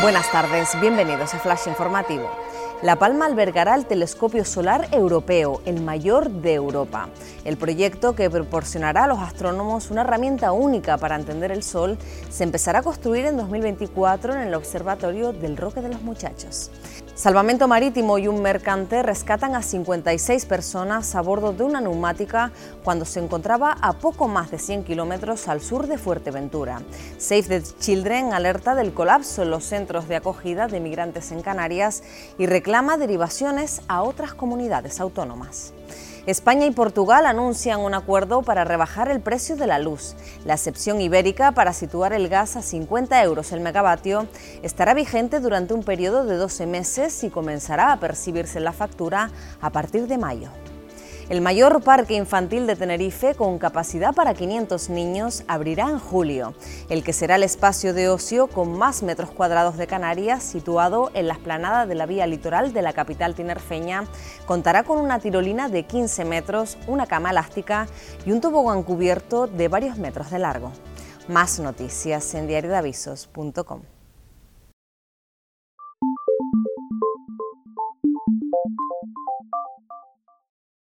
Buenas tardes, bienvenidos a Flash Informativo. La Palma albergará el telescopio solar europeo, el mayor de Europa. El proyecto, que proporcionará a los astrónomos una herramienta única para entender el Sol, se empezará a construir en 2024 en el Observatorio del Roque de los Muchachos. Salvamento Marítimo y un mercante rescatan a 56 personas a bordo de una neumática cuando se encontraba a poco más de 100 kilómetros al sur de Fuerteventura. Save the Children alerta del colapso en los centros de acogida de migrantes en Canarias y reclama derivaciones a otras comunidades autónomas. España y Portugal anuncian un acuerdo para rebajar el precio de la luz. La excepción ibérica para situar el gas a 50 euros el megavatio estará vigente durante un periodo de 12 meses y comenzará a percibirse la factura a partir de mayo. El mayor parque infantil de Tenerife, con capacidad para 500 niños, abrirá en julio, el que será el espacio de ocio con más metros cuadrados de Canarias, situado en la esplanada de la vía litoral de la capital tinerfeña, contará con una tirolina de 15 metros, una cama elástica y un tobogán cubierto de varios metros de largo. Más noticias en diariodavisos.com.